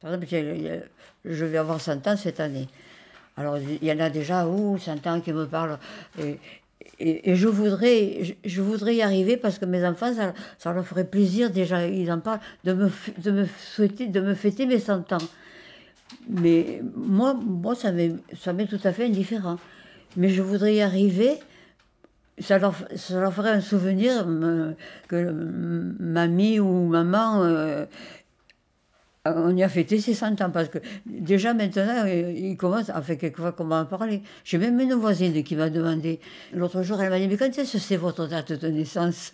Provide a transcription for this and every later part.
Par exemple, je vais avoir 100 ans cette année. Alors, il y en a déjà, ou 100 ans qui me parlent. Et, et, je, voudrais, je, voudrais y arriver parce que mes enfants, ça, ça, leur ferait plaisir, déjà, ils en parlent, de me, de me, souhaiter, de me fêter mes 100 ans. Mais moi, moi ça m'est tout à fait indifférent. Mais je voudrais y arriver. Ça leur, ça leur ferait un souvenir que mamie ou maman euh, on y a fêté ses 100 ans parce que déjà maintenant, euh, il commence, enfin quelquefois qu'on va en parler. J'ai même une voisine qui m'a demandé, l'autre jour, elle m'a dit, mais quand est-ce que c'est votre date de naissance?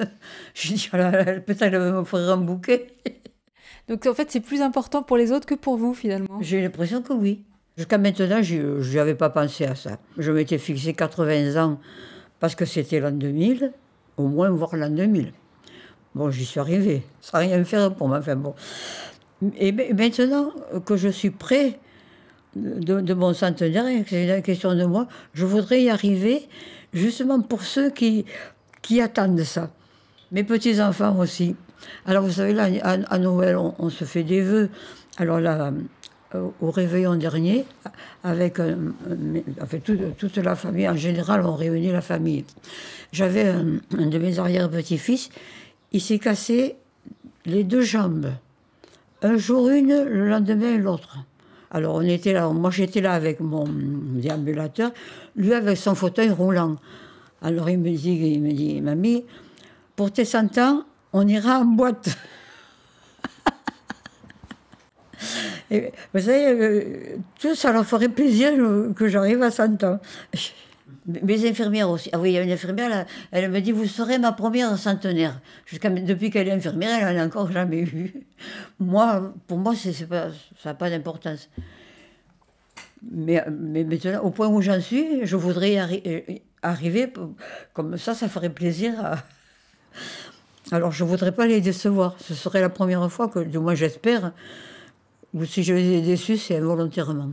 Je dis, oh peut-être qu'elle va m'offrir un bouquet. Donc en fait, c'est plus important pour les autres que pour vous finalement J'ai l'impression que oui. Jusqu'à maintenant, je n'avais pas pensé à ça. Je m'étais fixé 80 ans parce que c'était l'an 2000, au moins voir l'an 2000. Bon, j'y suis arrivé, sans rien faire pour moi. Enfin bon. Et maintenant que je suis près de, mon centenaire, c'est une question de moi, je voudrais y arriver justement pour ceux qui, qui attendent ça. Mes petits-enfants aussi. Alors vous savez, là, à, Noël, on, se fait des vœux. Alors là, euh, au réveillon dernier, avec, euh, toute, la famille, en général, on réunit la famille. J'avais un, un de mes arrière-petits-fils, il s'est cassé les deux jambes. Un jour une, le lendemain l'autre. Alors on était là, moi j'étais là avec mon déambulateur, lui avec son fauteuil roulant. Alors il me dit, il me dit, mamie, pour tes 100 ans, on ira en boîte. Vous savez, euh, tout ça leur ferait plaisir que j'arrive à 100 ans. Mes infirmières aussi. Ah oui, il y a une infirmière, elle, me dit Vous serez ma première centenaire. depuis qu'elle est infirmière, elle n'en a encore jamais eu. Moi, pour moi, c'est, pas, ça n'a pas d'importance. Mais, mais maintenant, au point où j'en suis, je voudrais euh, arriver, comme ça, ça ferait plaisir Alors, je ne voudrais pas les décevoir. Ce serait la première fois que, du moins, j'espère, ou si je les ai déçus, c'est involontairement.